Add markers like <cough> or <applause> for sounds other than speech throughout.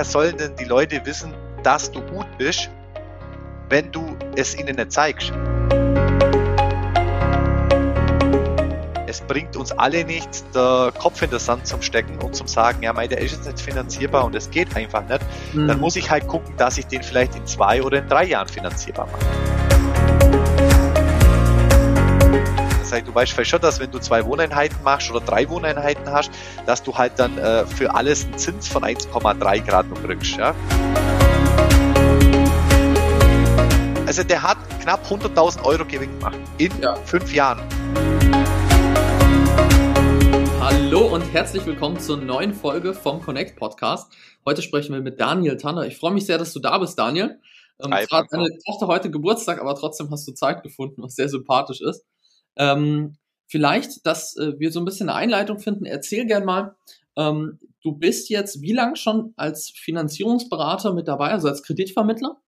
woher sollen denn die Leute wissen, dass du gut bist, wenn du es ihnen nicht zeigst? Es bringt uns alle nichts, der Kopf in den Sand zum Stecken und zum sagen, ja, mei, der ist jetzt nicht finanzierbar und es geht einfach nicht. Mhm. Dann muss ich halt gucken, dass ich den vielleicht in zwei oder in drei Jahren finanzierbar mache. Heißt, du weißt vielleicht schon, dass wenn du zwei Wohneinheiten machst oder drei Wohneinheiten hast, dass du halt dann äh, für alles einen Zins von 1,3 Grad noch kriegst. Ja? Also der hat knapp 100.000 Euro Gewinn gemacht in ja. fünf Jahren. Hallo und herzlich willkommen zur neuen Folge vom Connect Podcast. Heute sprechen wir mit Daniel Tanner. Ich freue mich sehr, dass du da bist, Daniel. Ähm, Hi, hat deine Tochter heute Geburtstag, aber trotzdem hast du Zeit gefunden, was sehr sympathisch ist. Ähm, vielleicht, dass äh, wir so ein bisschen eine Einleitung finden. Erzähl gern mal, ähm, du bist jetzt wie lange schon als Finanzierungsberater mit dabei, also als Kreditvermittler?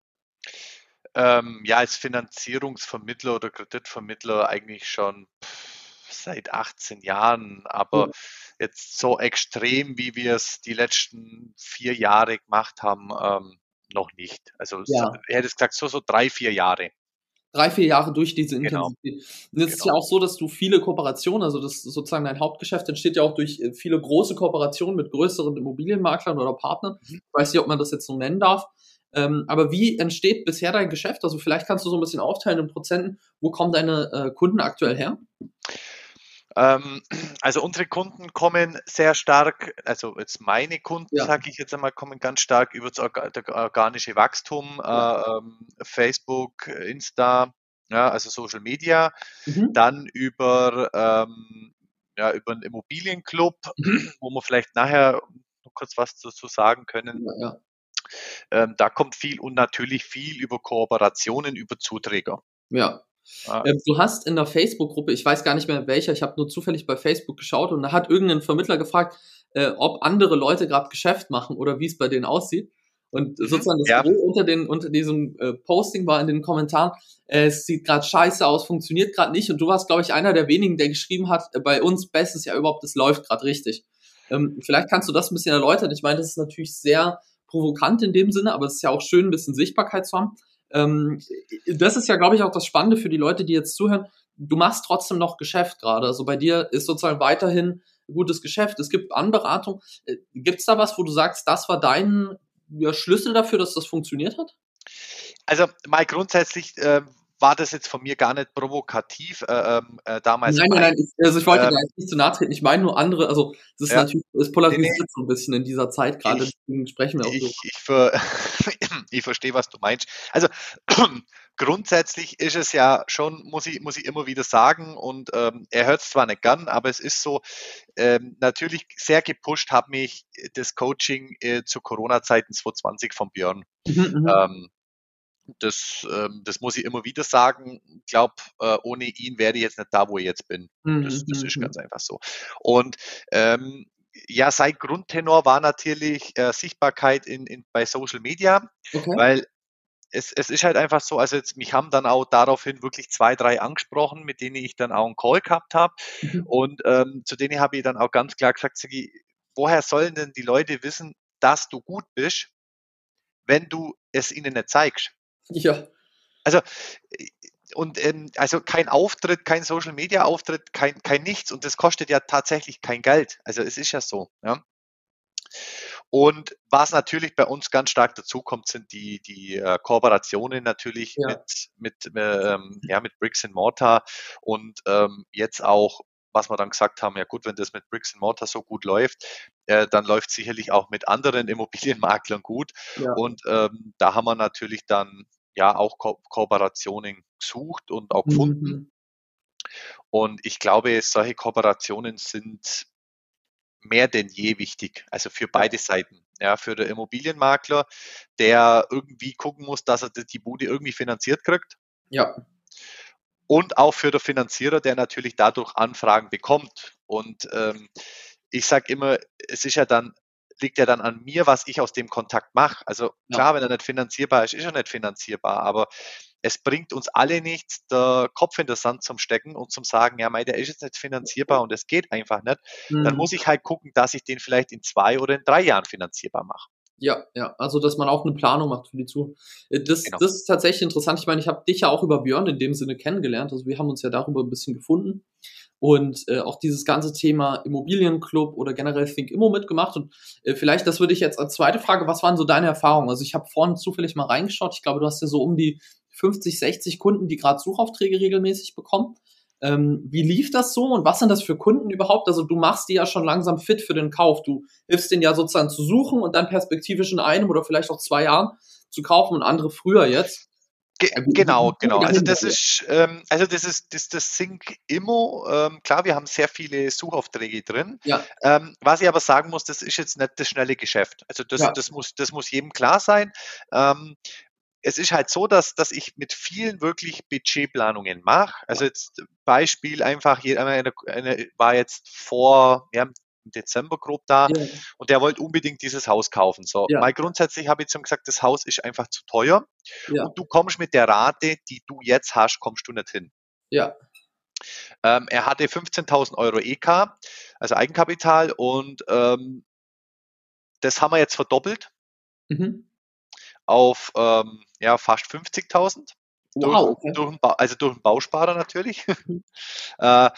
Ähm, ja, als Finanzierungsvermittler oder Kreditvermittler eigentlich schon seit 18 Jahren, aber mhm. jetzt so extrem, wie wir es die letzten vier Jahre gemacht haben, ähm, noch nicht. Also ja. ich hätte gesagt, so, so drei, vier Jahre drei, vier Jahre durch diese genau. Intensität. Und es genau. ist ja auch so, dass du viele Kooperationen, also das sozusagen dein Hauptgeschäft entsteht ja auch durch äh, viele große Kooperationen mit größeren Immobilienmaklern oder Partnern. Mhm. Ich weiß nicht, ob man das jetzt so nennen darf. Ähm, aber wie entsteht bisher dein Geschäft? Also vielleicht kannst du so ein bisschen aufteilen in Prozenten. Wo kommen deine äh, Kunden aktuell her? Ähm, also unsere Kunden kommen sehr stark, also jetzt meine Kunden, ja. sage ich jetzt einmal, kommen ganz stark über das organische Wachstum, ja. äh, ähm, Facebook, Insta, ja, also Social Media, mhm. dann über, ähm, ja, über einen Immobilienclub, mhm. <clears throat> wo wir vielleicht nachher noch kurz was dazu sagen können. Ja, ähm, da kommt viel und natürlich viel über Kooperationen, über Zuträger. Ja, Ah. Du hast in der Facebook-Gruppe, ich weiß gar nicht mehr welcher, ich habe nur zufällig bei Facebook geschaut und da hat irgendein Vermittler gefragt, äh, ob andere Leute gerade Geschäft machen oder wie es bei denen aussieht. Und sozusagen das ja. unter, den, unter diesem äh, Posting war in den Kommentaren, äh, es sieht gerade scheiße aus, funktioniert gerade nicht. Und du warst, glaube ich, einer der wenigen, der geschrieben hat, äh, bei uns bestes ja überhaupt, es läuft gerade richtig. Ähm, vielleicht kannst du das ein bisschen erläutern. Ich meine, das ist natürlich sehr provokant in dem Sinne, aber es ist ja auch schön, ein bisschen Sichtbarkeit zu haben. Ähm, das ist ja, glaube ich, auch das Spannende für die Leute, die jetzt zuhören. Du machst trotzdem noch Geschäft gerade. Also bei dir ist sozusagen weiterhin gutes Geschäft. Es gibt Anberatung. Äh, gibt es da was, wo du sagst, das war dein ja, Schlüssel dafür, dass das funktioniert hat? Also mal grundsätzlich äh, war das jetzt von mir gar nicht provokativ äh, ähm, äh, damals. Nein, nein, nein, ich, also ich wollte ähm, nicht zu nahe treten. Ich meine nur andere, also es ist ja, natürlich, es polarisiert nee, so ein bisschen in dieser Zeit gerade, deswegen sprechen wir auch ich, so. Ich, ver, <laughs> ich verstehe, was du meinst. Also <clears throat> grundsätzlich ist es ja schon, muss ich, muss ich immer wieder sagen, und ähm, er hört es zwar nicht gern, aber es ist so, ähm, natürlich sehr gepusht hat mich das Coaching äh, zu Corona-Zeiten 2020 von Björn. Mhm, mhm. ähm, das, ähm, das muss ich immer wieder sagen. Ich glaube, äh, ohne ihn wäre ich jetzt nicht da, wo ich jetzt bin. Mhm. Das, das ist mhm, ganz mhm. einfach so. Und ähm, ja, sein Grundtenor war natürlich äh, Sichtbarkeit in, in, bei Social Media, okay. weil es, es ist halt einfach so, also jetzt, mich haben dann auch daraufhin wirklich zwei, drei angesprochen, mit denen ich dann auch einen Call gehabt habe. Mhm. Und ähm, zu denen habe ich dann auch ganz klar gesagt, Sagi, woher sollen denn die Leute wissen, dass du gut bist, wenn du es ihnen nicht zeigst? Ja. Also, äh, und ähm, also kein Auftritt, kein Social Media Auftritt, kein, kein nichts. Und das kostet ja tatsächlich kein Geld. Also es ist ja so. Ja. Und was natürlich bei uns ganz stark dazukommt, sind die, die äh, Kooperationen natürlich ja. mit, mit, ähm, ja, mit Bricks and Mortar und ähm, jetzt auch, was wir dann gesagt haben, ja gut, wenn das mit Bricks and Mortar so gut läuft, äh, dann läuft sicherlich auch mit anderen <laughs> Immobilienmaklern gut. Ja. Und ähm, da haben wir natürlich dann ja auch Ko Kooperationen gesucht und auch gefunden. Mhm. Und ich glaube, solche Kooperationen sind mehr denn je wichtig, also für beide Seiten. Ja, für den Immobilienmakler, der irgendwie gucken muss, dass er die Bude irgendwie finanziert kriegt. Ja. Und auch für den Finanzierer, der natürlich dadurch Anfragen bekommt. Und ähm, ich sage immer, es ist ja dann liegt ja dann an mir, was ich aus dem Kontakt mache. Also klar, ja. wenn er nicht finanzierbar ist, ist er nicht finanzierbar, aber es bringt uns alle nichts, der Kopf in den Sand zum Stecken und zum sagen, ja, mei, der ist jetzt nicht finanzierbar und es geht einfach nicht. Mhm. Dann muss ich halt gucken, dass ich den vielleicht in zwei oder in drei Jahren finanzierbar mache. Ja, ja, also dass man auch eine Planung macht für die Zukunft. Äh, das, genau. das ist tatsächlich interessant. Ich meine, ich habe dich ja auch über Björn in dem Sinne kennengelernt. Also wir haben uns ja darüber ein bisschen gefunden und äh, auch dieses ganze Thema Immobilienclub oder generell Think Immo mitgemacht. Und äh, vielleicht, das würde ich jetzt als zweite Frage, was waren so deine Erfahrungen? Also ich habe vorhin zufällig mal reingeschaut. Ich glaube, du hast ja so um die 50, 60 Kunden, die gerade Suchaufträge regelmäßig bekommen. Ähm, wie lief das so und was sind das für Kunden überhaupt? Also du machst die ja schon langsam fit für den Kauf. Du hilfst denen ja sozusagen zu suchen und dann perspektivisch in einem oder vielleicht auch zwei Jahren zu kaufen und andere früher jetzt. Ge genau, genau. Also das ist, ähm, also das ist das, das Sync Immo. Ähm, klar, wir haben sehr viele Suchaufträge drin. Ja. Ähm, was ich aber sagen muss, das ist jetzt nicht das schnelle Geschäft. Also das, ja. das muss, das muss jedem klar sein. Ähm, es ist halt so, dass, dass ich mit vielen wirklich Budgetplanungen mache. Also jetzt Beispiel einfach, eine, eine, war jetzt vor, ja, Dezember grob da ja. und der wollte unbedingt dieses Haus kaufen. So, ja. mal grundsätzlich habe ich zum gesagt, das Haus ist einfach zu teuer ja. und du kommst mit der Rate, die du jetzt hast, kommst du nicht hin. Ja. Ähm, er hatte 15.000 Euro EK, also Eigenkapital und ähm, das haben wir jetzt verdoppelt. Mhm auf ähm, ja, fast 50.000. Wow, okay. durch, also durch den Bausparer natürlich. Mhm. <laughs> äh,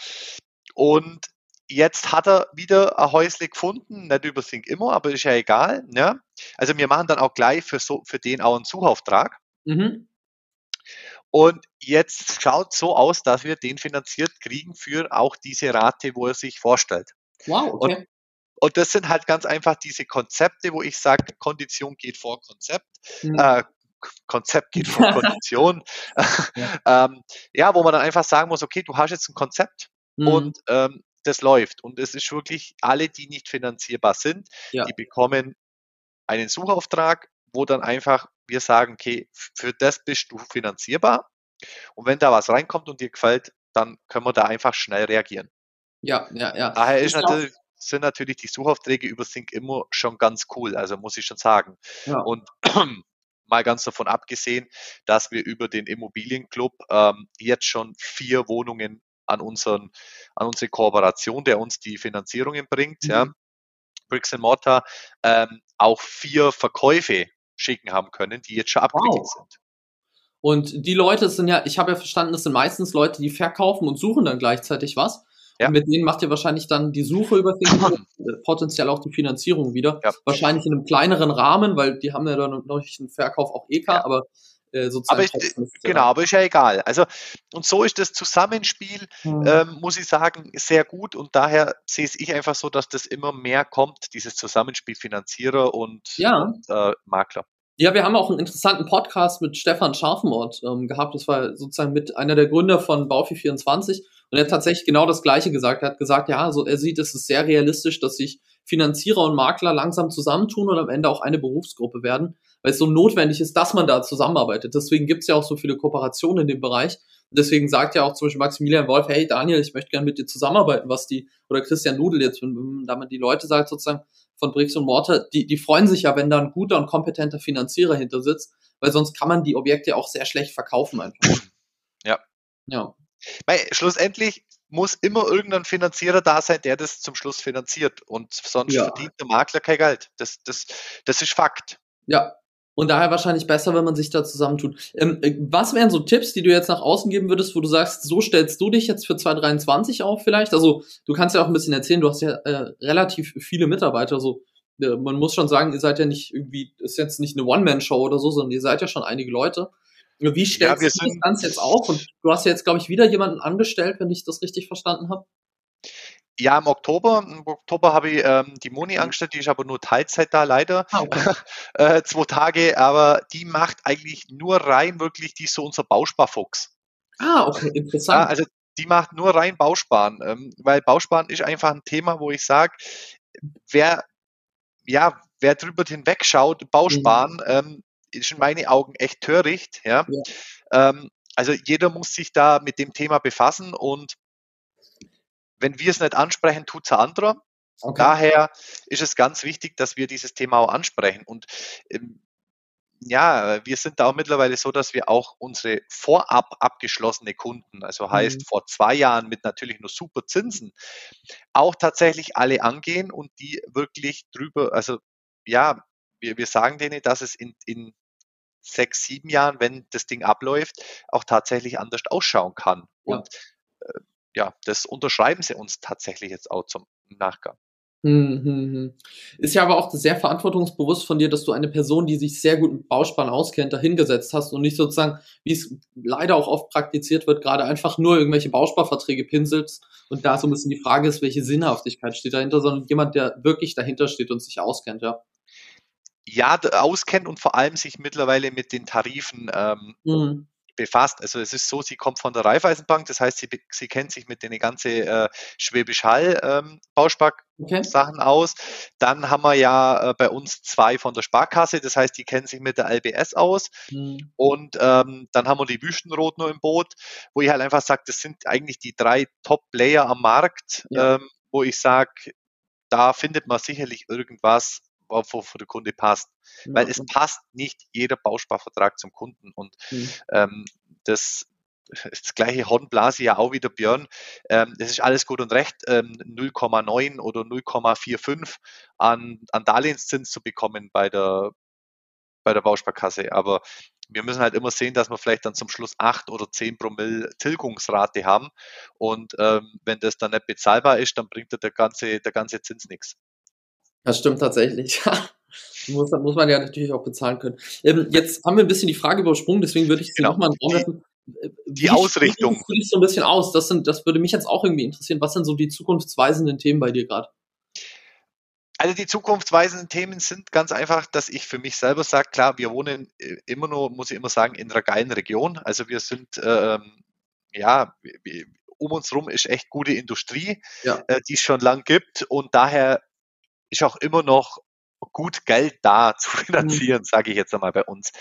und jetzt hat er wieder ein Häusle gefunden, nicht über Think immer, aber ist ja egal. Ja? Also wir machen dann auch gleich für, so, für den auch einen Suchauftrag. Mhm. Und jetzt schaut so aus, dass wir den finanziert kriegen für auch diese Rate, wo er sich vorstellt. Wow, okay. Und und das sind halt ganz einfach diese Konzepte, wo ich sage, Kondition geht vor Konzept. Mhm. Äh, Konzept geht vor <laughs> Kondition. ja. <laughs> ähm, ja. wo man dann einfach sagen muss, okay, du hast jetzt ein Konzept mhm. und ähm, das läuft. Und es ist wirklich, alle, die nicht finanzierbar sind, ja. die bekommen einen Suchauftrag, wo dann einfach wir sagen, okay, für das bist du finanzierbar. Und wenn da was reinkommt und dir gefällt, dann können wir da einfach schnell reagieren. Ja, ja, ja. Daher ist natürlich, sind natürlich die Suchaufträge über Sync immer schon ganz cool, also muss ich schon sagen. Ja. Und <clears throat> mal ganz davon abgesehen, dass wir über den Immobilienclub ähm, jetzt schon vier Wohnungen an unseren, an unsere Kooperation, der uns die Finanzierungen bringt, mhm. ja, Bricks and Mortar, ähm, auch vier Verkäufe schicken haben können, die jetzt schon abgewickelt wow. sind. Und die Leute sind ja, ich habe ja verstanden, das sind meistens Leute, die verkaufen und suchen dann gleichzeitig was. Ja. Und mit denen macht ihr wahrscheinlich dann die Suche über Facebook, potenziell auch die Finanzierung wieder. Ja. Wahrscheinlich in einem kleineren Rahmen, weil die haben ja dann noch nicht einen Verkauf auch EK, ja. aber äh, sozusagen. Aber ich, genau, aber ist ja egal. Also, und so ist das Zusammenspiel, mhm. ähm, muss ich sagen, sehr gut und daher sehe ich einfach so, dass das immer mehr kommt, dieses Zusammenspiel Finanzierer und, ja. und äh, Makler. Ja, wir haben auch einen interessanten Podcast mit Stefan Scharfenort ähm, gehabt. Das war sozusagen mit einer der Gründer von Baufi24. Und er hat tatsächlich genau das Gleiche gesagt. Er hat gesagt, ja, also er sieht, es ist sehr realistisch, dass sich Finanzierer und Makler langsam zusammentun und am Ende auch eine Berufsgruppe werden, weil es so notwendig ist, dass man da zusammenarbeitet. Deswegen gibt es ja auch so viele Kooperationen in dem Bereich. Und deswegen sagt ja auch zum Beispiel Maximilian Wolf, hey Daniel, ich möchte gerne mit dir zusammenarbeiten, was die, oder Christian Nudel jetzt, wenn man die Leute sagt sozusagen von Bricks und Mortar, die, die freuen sich ja, wenn da ein guter und kompetenter Finanzierer hinter sitzt, weil sonst kann man die Objekte auch sehr schlecht verkaufen einfach. Ja. Ja. Weil schlussendlich muss immer irgendein Finanzierer da sein, der das zum Schluss finanziert. Und sonst ja. verdient der Makler kein Geld. Das, das, das ist Fakt. Ja. Und daher wahrscheinlich besser, wenn man sich da zusammentut. Ähm, äh, was wären so Tipps, die du jetzt nach außen geben würdest, wo du sagst, so stellst du dich jetzt für 2023 auf vielleicht? Also du kannst ja auch ein bisschen erzählen, du hast ja äh, relativ viele Mitarbeiter. Also äh, man muss schon sagen, ihr seid ja nicht irgendwie, ist jetzt nicht eine One-Man-Show oder so, sondern ihr seid ja schon einige Leute. Wie stellst ja, du das Ganze jetzt auf? Und du hast ja jetzt, glaube ich, wieder jemanden angestellt, wenn ich das richtig verstanden habe. Ja, im Oktober. Im Oktober habe ich ähm, die Moni mhm. angestellt, die ist aber nur Teilzeit da, leider. Okay. <laughs> äh, zwei Tage, aber die macht eigentlich nur rein wirklich, die ist so unser Bausparfuchs. Ah, okay, interessant. Ja, also die macht nur rein Bausparen, ähm, weil Bausparen ist einfach ein Thema, wo ich sage, wer, ja, wer drüber hinwegschaut, Bausparen, mhm. ähm, ist in meinen Augen echt töricht. Ja? ja. Ähm, also jeder muss sich da mit dem Thema befassen und wenn wir es nicht ansprechen, tut es ein anderer. Okay. Daher ist es ganz wichtig, dass wir dieses Thema auch ansprechen. Und ähm, ja, wir sind da auch mittlerweile so, dass wir auch unsere vorab abgeschlossene Kunden, also heißt mhm. vor zwei Jahren mit natürlich nur super Zinsen, auch tatsächlich alle angehen und die wirklich drüber, also ja, wir, wir sagen denen, dass es in, in sechs, sieben Jahren, wenn das Ding abläuft, auch tatsächlich anders ausschauen kann. Ja. Und äh, ja, das unterschreiben sie uns tatsächlich jetzt auch zum Nachgang. Hm, hm, hm. Ist ja aber auch sehr verantwortungsbewusst von dir, dass du eine Person, die sich sehr gut mit Bauspann auskennt, dahingesetzt hast und nicht sozusagen, wie es leider auch oft praktiziert wird, gerade einfach nur irgendwelche Bausparverträge pinselst und da so ein bisschen die Frage ist, welche Sinnhaftigkeit steht dahinter, sondern jemand, der wirklich dahinter steht und sich auskennt, ja. Ja, auskennt und vor allem sich mittlerweile mit den Tarifen ähm, mhm befasst. Also es ist so, sie kommt von der Raiffeisenbank, das heißt, sie, sie kennt sich mit den ganzen äh, Schwäbisch Hall ähm, Bauspark-Sachen okay. aus. Dann haben wir ja äh, bei uns zwei von der Sparkasse, das heißt, die kennen sich mit der LBS aus. Mhm. Und ähm, dann haben wir die Wüstenrot nur im Boot, wo ich halt einfach sage, das sind eigentlich die drei Top-Player am Markt, ja. ähm, wo ich sage, da findet man sicherlich irgendwas, wo für den Kunde passt. Ja. Weil es passt nicht jeder Bausparvertrag zum Kunden. Und mhm. ähm, das, das gleiche Hornblase ja auch wieder Björn. Ähm, das ist alles gut und recht, ähm, 0,9 oder 0,45 an, an Darlehenszins zu bekommen bei der, bei der Bausparkasse. Aber wir müssen halt immer sehen, dass wir vielleicht dann zum Schluss 8 oder 10 Promille Tilgungsrate haben. Und ähm, wenn das dann nicht bezahlbar ist, dann bringt der ganze, der ganze Zins nichts. Das stimmt tatsächlich. <laughs> muss, muss man ja natürlich auch bezahlen können. Ähm, jetzt haben wir ein bisschen die Frage übersprungen, deswegen würde ich sie genau. nochmal in den Raum Die Ausrichtung. Wie so ein bisschen aus? Das, sind, das würde mich jetzt auch irgendwie interessieren. Was sind so die zukunftsweisenden Themen bei dir gerade? Also die zukunftsweisenden Themen sind ganz einfach, dass ich für mich selber sage, klar, wir wohnen äh, immer nur, muss ich immer sagen, in einer geilen Region. Also wir sind, ähm, ja, um uns rum ist echt gute Industrie, ja. äh, die es schon lang gibt und daher ist auch immer noch gut Geld da <laughs> zu finanzieren, mhm. sage ich jetzt einmal bei uns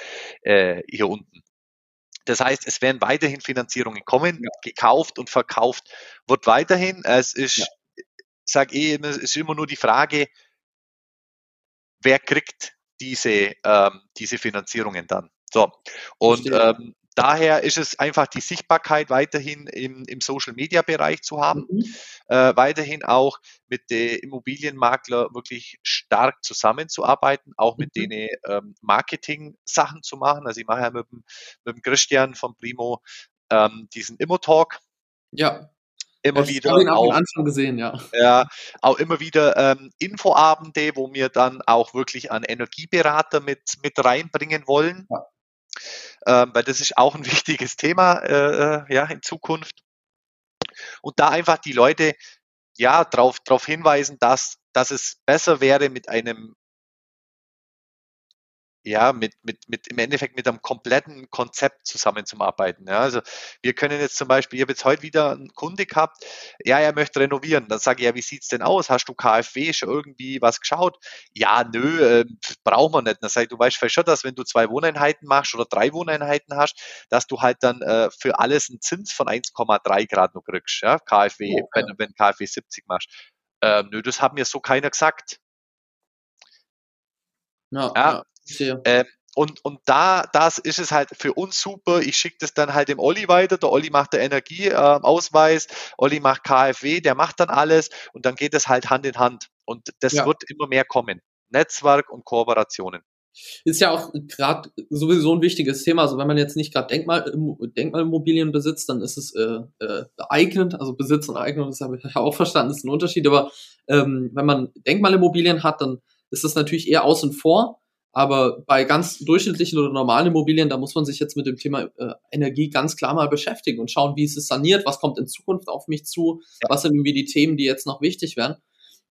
äh, hier unten. Das heißt, es werden weiterhin Finanzierungen kommen, ja. gekauft und verkauft wird weiterhin. Es ist, ja. sage ich, es ist immer nur die Frage, wer kriegt diese, ähm, diese Finanzierungen dann. So. Und ähm, daher ist es einfach die Sichtbarkeit weiterhin im, im Social-Media-Bereich zu haben, mhm. äh, weiterhin auch mit den Immobilienmakler wirklich stark zusammenzuarbeiten, auch mit mhm. den ähm, Marketing-Sachen zu machen. Also ich mache ja mit dem, mit dem Christian von Primo ähm, diesen Immo-Talk. Ja. Immer ich wieder ihn auch, Anfang gesehen, ja. Ja, auch immer wieder ähm, Infoabende, wo wir dann auch wirklich an Energieberater mit, mit reinbringen wollen. Ja ähm, weil das ist auch ein <laughs> wichtiges Thema äh, äh, ja, in Zukunft. Und da einfach die Leute ja darauf drauf hinweisen, dass, dass es besser wäre, mit einem ja, mit, mit, mit im Endeffekt mit einem kompletten Konzept zusammenzuarbeiten. Ja, also wir können jetzt zum Beispiel, ich habe jetzt heute wieder einen Kunde gehabt, ja, er möchte renovieren. Dann sage ich, ja, wie sieht's denn aus? Hast du KfW schon irgendwie was geschaut? Ja, nö, äh, brauchen wir nicht. Dann sage ich, du weißt vielleicht schon, dass wenn du zwei Wohneinheiten machst oder drei Wohneinheiten hast, dass du halt dann äh, für alles einen Zins von 1,3 Grad noch kriegst, ja, KfW, okay. wenn, wenn KfW 70 machst. Äh, nö, das hat mir so keiner gesagt. Ja, ja. Ähm, und, und da, das ist es halt für uns super. Ich schicke das dann halt dem Olli weiter. Der Olli macht der Energieausweis, äh, Olli macht KfW, der macht dann alles und dann geht es halt Hand in Hand. Und das ja. wird immer mehr kommen. Netzwerk und Kooperationen. Ist ja auch gerade sowieso ein wichtiges Thema. Also wenn man jetzt nicht gerade Denkmal, Denkmalimmobilien besitzt, dann ist es äh, äh, geeignet. Also Besitz und Eignung, das habe ich ja auch verstanden, ist ein Unterschied. Aber ähm, wenn man Denkmalimmobilien hat, dann ist das natürlich eher außen vor. Aber bei ganz durchschnittlichen oder normalen Immobilien, da muss man sich jetzt mit dem Thema äh, Energie ganz klar mal beschäftigen und schauen, wie ist es saniert, was kommt in Zukunft auf mich zu, was sind irgendwie die Themen, die jetzt noch wichtig werden.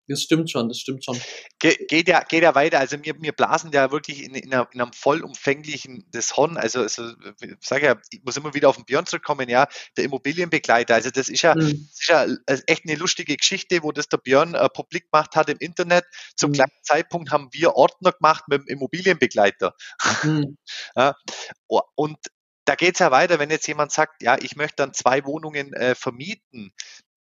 Das stimmt schon, das stimmt schon. Ge geht, ja, geht ja weiter. Also wir, wir blasen ja wirklich in, in, einem vollumfänglichen das Horn. Also, also ich sage ja, ich muss immer wieder auf den Björn zurückkommen, ja, der Immobilienbegleiter. Also das ist ja, mhm. das ist ja echt eine lustige Geschichte, wo das der Björn äh, publik gemacht hat im Internet. Zum mhm. gleichen Zeitpunkt haben wir Ordner gemacht mit dem Immobilienbegleiter. Mhm. <laughs> ja, und da geht es ja weiter, wenn jetzt jemand sagt, ja, ich möchte dann zwei Wohnungen äh, vermieten, äh,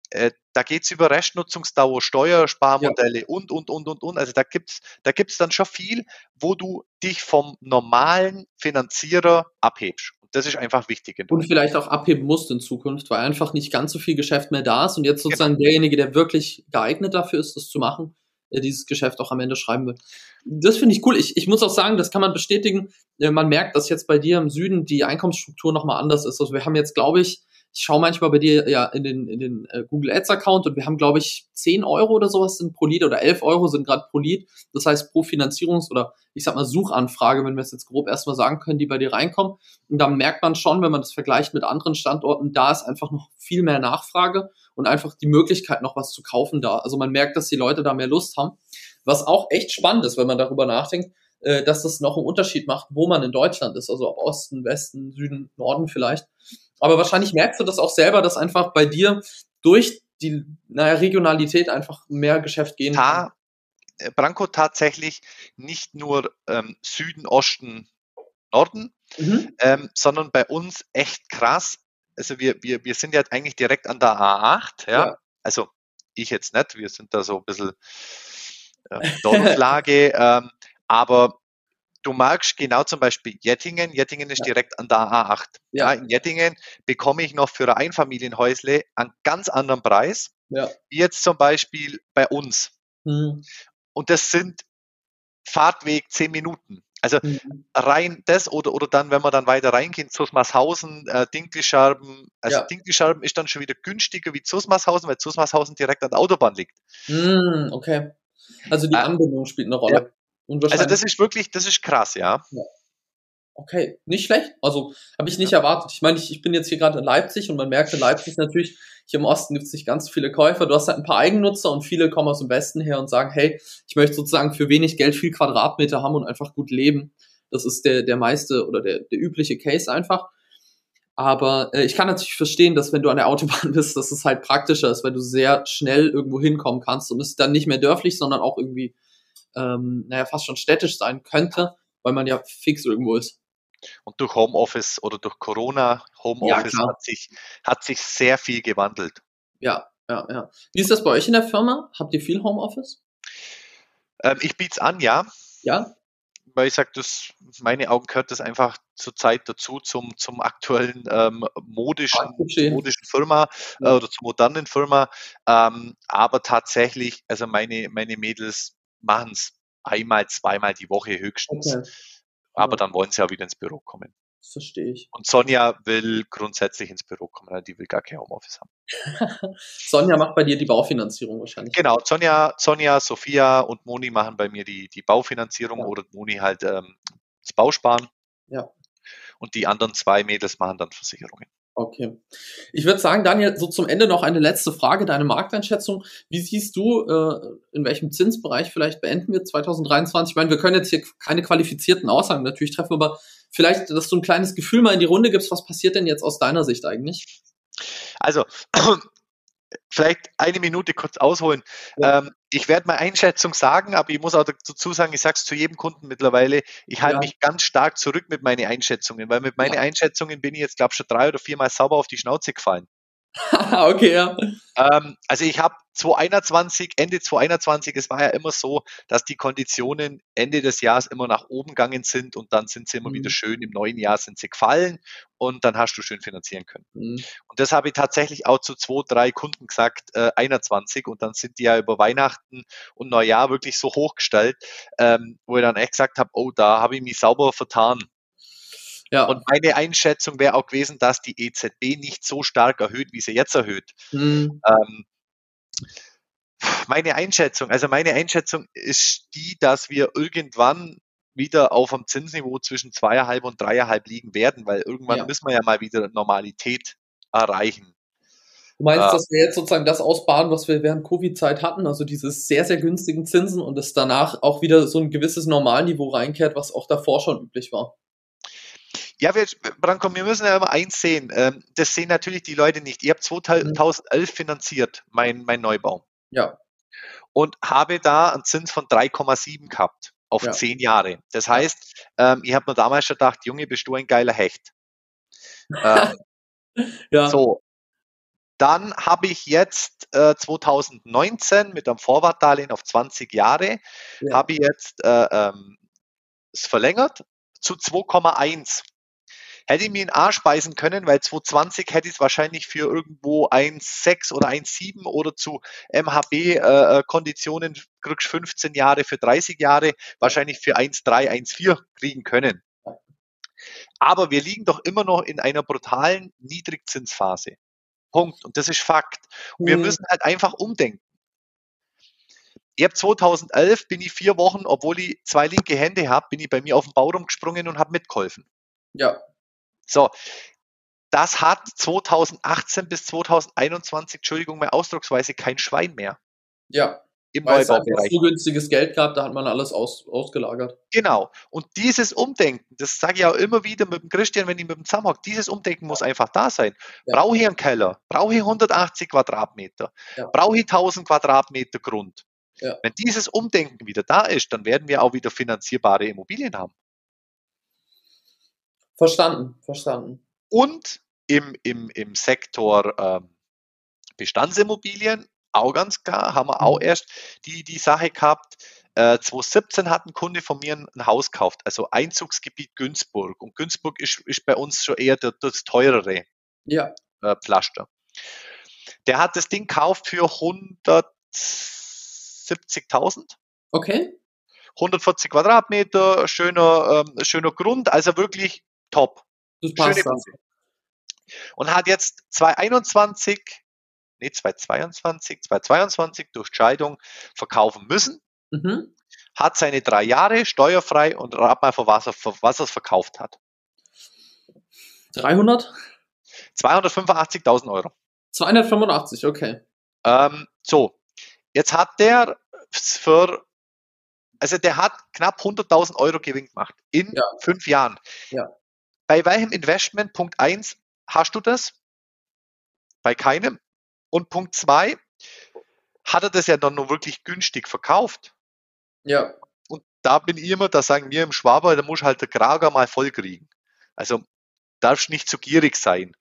da geht es über Restnutzungsdauer, Steuersparmodelle ja. und, und, und, und, und. Also da gibt es da gibt's dann schon viel, wo du dich vom normalen Finanzierer abhebst. Und das ist einfach wichtig. Und vielleicht auch abheben musst in Zukunft, weil einfach nicht ganz so viel Geschäft mehr da ist und jetzt genau. sozusagen genau. derjenige, der wirklich geeignet dafür ist, das zu machen, äh, dieses Geschäft auch am Ende schreiben wird. Das finde ich cool. Ich, ich muss auch sagen, das kann man bestätigen. Äh, man merkt, dass jetzt bei dir im Süden die Einkommensstruktur nochmal anders ist. Also wir haben jetzt, glaube ich, ich schaue manchmal bei dir ja in den, in den äh, Google Ads Account und wir haben, glaube ich, 10 Euro oder sowas sind pro Lead oder 11 Euro sind gerade pro Lead. Das heißt pro Finanzierungs- oder ich sag mal Suchanfrage, wenn wir es jetzt grob erstmal sagen können, die bei dir reinkommen. Und da merkt man schon, wenn man das vergleicht mit anderen Standorten, da ist einfach noch viel mehr Nachfrage und einfach die Möglichkeit, noch was zu kaufen da. Also man merkt, dass die Leute da mehr Lust haben. Was auch echt spannend ist, wenn man darüber nachdenkt, äh, dass das noch einen Unterschied macht, wo man in Deutschland ist, also ob Osten, Westen, Süden, Norden vielleicht. Aber wahrscheinlich merkst du das auch selber, dass einfach bei dir durch die naja, Regionalität einfach mehr Geschäft gehen kann. Äh, Branko tatsächlich nicht nur ähm, Süden, Osten, Norden, mhm. ähm, sondern bei uns echt krass. Also wir, wir, wir sind ja eigentlich direkt an der A8, ja. ja. Also ich jetzt nicht, wir sind da so ein bisschen äh, <laughs> Dorflage, ähm, aber du magst genau zum Beispiel Jettingen. Jettingen ist ja. direkt an der A8. Ja. ja. in Jettingen bekomme ich noch für ein Einfamilienhäusle einen ganz anderen Preis, ja. wie jetzt zum Beispiel bei uns. Mhm. Und das sind Fahrtweg zehn Minuten. Also mhm. rein das oder, oder dann, wenn man dann weiter reingeht, Zusmarshausen, äh, Dinkelscherben, also ja. Dinkelscherben ist dann schon wieder günstiger wie Zusmarshausen, weil Zusmarshausen direkt an der Autobahn liegt. Mhm, okay. Also die äh, Anbindung spielt eine Rolle. Also das ist wirklich, das ist krass, ja. ja. Okay, nicht schlecht. Also habe ich nicht ja. erwartet. Ich meine, ich, ich bin jetzt hier gerade in Leipzig und man merkt in Leipzig natürlich, hier im Osten gibt es nicht ganz viele Käufer. Du hast halt ein paar Eigennutzer und viele kommen aus dem Westen her und sagen, hey, ich möchte sozusagen für wenig Geld viel Quadratmeter haben und einfach gut leben. Das ist der, der meiste oder der, der übliche Case einfach. Aber äh, ich kann natürlich verstehen, dass wenn du an der Autobahn <laughs> bist, dass es halt praktischer ist, weil du sehr schnell irgendwo hinkommen kannst und es ist dann nicht mehr dörflich, sondern auch irgendwie ähm, naja, fast schon städtisch sein könnte, weil man ja fix irgendwo ist. Und durch Homeoffice oder durch Corona, Homeoffice ja, hat, sich, hat sich sehr viel gewandelt. Ja, ja, ja. Wie ist das bei euch in der Firma? Habt ihr viel Homeoffice? Ähm, ich biete es an, ja. Ja. Weil ich sage, das, meine Augen gehört das einfach zur Zeit dazu, zum, zum aktuellen ähm, modischen, modischen Firma äh, oder zur modernen Firma. Ähm, aber tatsächlich, also meine, meine Mädels machen es einmal, zweimal die Woche höchstens. Okay. Aber dann wollen sie ja wieder ins Büro kommen. Das verstehe ich. Und Sonja will grundsätzlich ins Büro kommen, die will gar kein Homeoffice haben. <laughs> Sonja macht bei dir die Baufinanzierung wahrscheinlich. Genau, Sonja, Sonja, Sophia und Moni machen bei mir die, die Baufinanzierung ja. oder Moni halt ähm, das Bausparen. Ja. Und die anderen zwei Mädels machen dann Versicherungen. Okay. Ich würde sagen, Daniel, so zum Ende noch eine letzte Frage, deine Markteinschätzung. Wie siehst du, äh, in welchem Zinsbereich vielleicht beenden wir 2023? Ich meine, wir können jetzt hier keine qualifizierten Aussagen natürlich treffen, aber vielleicht, dass du ein kleines Gefühl mal in die Runde gibst, was passiert denn jetzt aus deiner Sicht eigentlich? Also, <clears throat> vielleicht eine Minute kurz ausholen. Ja. Ähm, ich werde meine Einschätzung sagen, aber ich muss auch dazu sagen, ich sage es zu jedem Kunden mittlerweile, ich halte ja. mich ganz stark zurück mit meinen Einschätzungen, weil mit meinen ja. Einschätzungen bin ich jetzt, glaube ich, schon drei oder viermal sauber auf die Schnauze gefallen. <laughs> okay, ja. Ähm, also ich habe 2021, Ende 2021, es war ja immer so, dass die Konditionen Ende des Jahres immer nach oben gegangen sind und dann sind sie immer mhm. wieder schön, im neuen Jahr sind sie gefallen und dann hast du schön finanzieren können. Mhm. Und das habe ich tatsächlich auch zu zwei, drei Kunden gesagt, äh, 21 und dann sind die ja über Weihnachten und Neujahr wirklich so hochgestellt, ähm, wo ich dann echt gesagt habe, oh, da habe ich mich sauber vertan. Ja. Und meine Einschätzung wäre auch gewesen, dass die EZB nicht so stark erhöht, wie sie jetzt erhöht. Mhm. Ähm, meine Einschätzung, also meine Einschätzung ist die, dass wir irgendwann wieder auf einem Zinsniveau zwischen zweieinhalb und dreieinhalb liegen werden, weil irgendwann ja. müssen wir ja mal wieder Normalität erreichen. Du meinst, äh, dass wir jetzt sozusagen das ausbaden, was wir während Covid-Zeit hatten, also diese sehr, sehr günstigen Zinsen und es danach auch wieder so ein gewisses Normalniveau reinkehrt, was auch davor schon üblich war? Ja, wir, Branko, wir müssen ja immer eins sehen. Ähm, das sehen natürlich die Leute nicht. Ich habe 2011 finanziert, mein, mein Neubau. Ja. Und habe da einen Zins von 3,7 gehabt auf ja. zehn Jahre. Das heißt, ähm, ich habe mir damals schon gedacht, Junge, bist du ein geiler Hecht. Ähm, <laughs> ja. So. Dann habe ich jetzt äh, 2019 mit einem Vorwartdarlehen auf 20 Jahre, ja. habe ich jetzt äh, ähm, es verlängert zu 2,1. Hätte ich mir in A speisen können, weil 220 hätte ich es wahrscheinlich für irgendwo 1,6 oder 1,7 oder zu MHB-Konditionen äh, kriegst 15 Jahre für 30 Jahre, wahrscheinlich für 1,3, 1,4 kriegen können. Aber wir liegen doch immer noch in einer brutalen Niedrigzinsphase. Punkt. Und das ist Fakt. Und wir mhm. müssen halt einfach umdenken. Ich habe 2011 bin ich vier Wochen, obwohl ich zwei linke Hände habe, bin ich bei mir auf den Baurum gesprungen und habe mitgeholfen. Ja. So, das hat 2018 bis 2021, Entschuldigung, meine Ausdrucksweise, kein Schwein mehr. Ja. Im Weil Neubaubereich. Es so günstiges Geld gab, da hat man alles aus, ausgelagert. Genau. Und dieses Umdenken, das sage ich auch immer wieder mit dem Christian, wenn ich mit dem zusammenhocke, dieses Umdenken muss einfach da sein. Ja. Brauche ich einen Keller? Brauche ich 180 Quadratmeter? Ja. Brauche ich 1000 Quadratmeter Grund? Ja. Wenn dieses Umdenken wieder da ist, dann werden wir auch wieder finanzierbare Immobilien haben. Verstanden, verstanden. Und im, im, im Sektor ähm, Bestandsimmobilien, auch ganz klar, haben wir auch mhm. erst die, die Sache gehabt. Äh, 2017 hat ein Kunde von mir ein Haus gekauft, also Einzugsgebiet Günzburg. Und Günzburg ist, ist bei uns schon eher das, das teurere ja. äh, Pflaster. Der hat das Ding gekauft für 170.000. Okay. 140 Quadratmeter, schöner, ähm, schöner Grund, also wirklich top. Das passt Und hat jetzt 2021, nee, 2022, 2022 durch Scheidung verkaufen müssen. Mhm. Hat seine drei Jahre steuerfrei und rat mal, für was er, für was er es verkauft hat. 300? 285.000 Euro. 285, okay. Ähm, so, jetzt hat der für also der hat knapp 100.000 Euro Gewinn gemacht in ja. fünf Jahren. Ja. Bei welchem Investment? Punkt 1, hast du das? Bei keinem. Und Punkt 2, hat er das ja dann nur wirklich günstig verkauft? Ja. Und da bin ich immer, da sagen wir im Schwaber, da musst halt der Krager mal voll kriegen. Also darfst nicht zu gierig sein.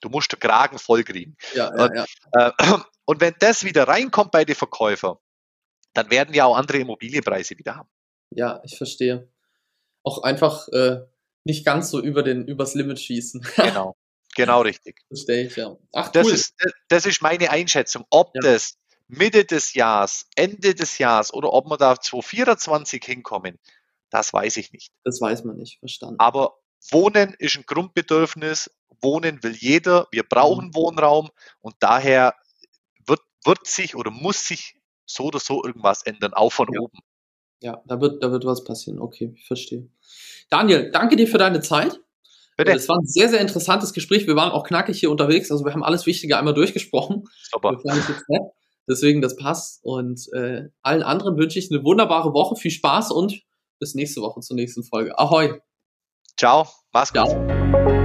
Du musst den Kragen voll kriegen. Ja, ja, ja. Und, äh, <clears throat> und wenn das wieder reinkommt bei den Verkäufern, dann werden wir auch andere Immobilienpreise wieder haben. Ja, ich verstehe. Auch einfach äh, nicht ganz so über den, übers Limit schießen. <laughs> genau, genau richtig. Verstehe ich, ja. Ach, das, cool. ist, das ist meine Einschätzung. Ob ja. das Mitte des Jahres, Ende des Jahres oder ob wir da 2024 hinkommen, das weiß ich nicht. Das weiß man nicht, verstanden. Aber Wohnen ist ein Grundbedürfnis. Wohnen will jeder. Wir brauchen mhm. Wohnraum und daher wird, wird sich oder muss sich so oder so irgendwas ändern, auch von ja. oben. Ja, da wird, da wird was passieren. Okay, ich verstehe. Daniel, danke dir für deine Zeit. Bitte. Es war ein sehr, sehr interessantes Gespräch. Wir waren auch knackig hier unterwegs. Also wir haben alles Wichtige einmal durchgesprochen. Super. Deswegen, das passt. Und äh, allen anderen wünsche ich eine wunderbare Woche, viel Spaß und bis nächste Woche zur nächsten Folge. Ahoi. Ciao. Mach's gut. Ciao.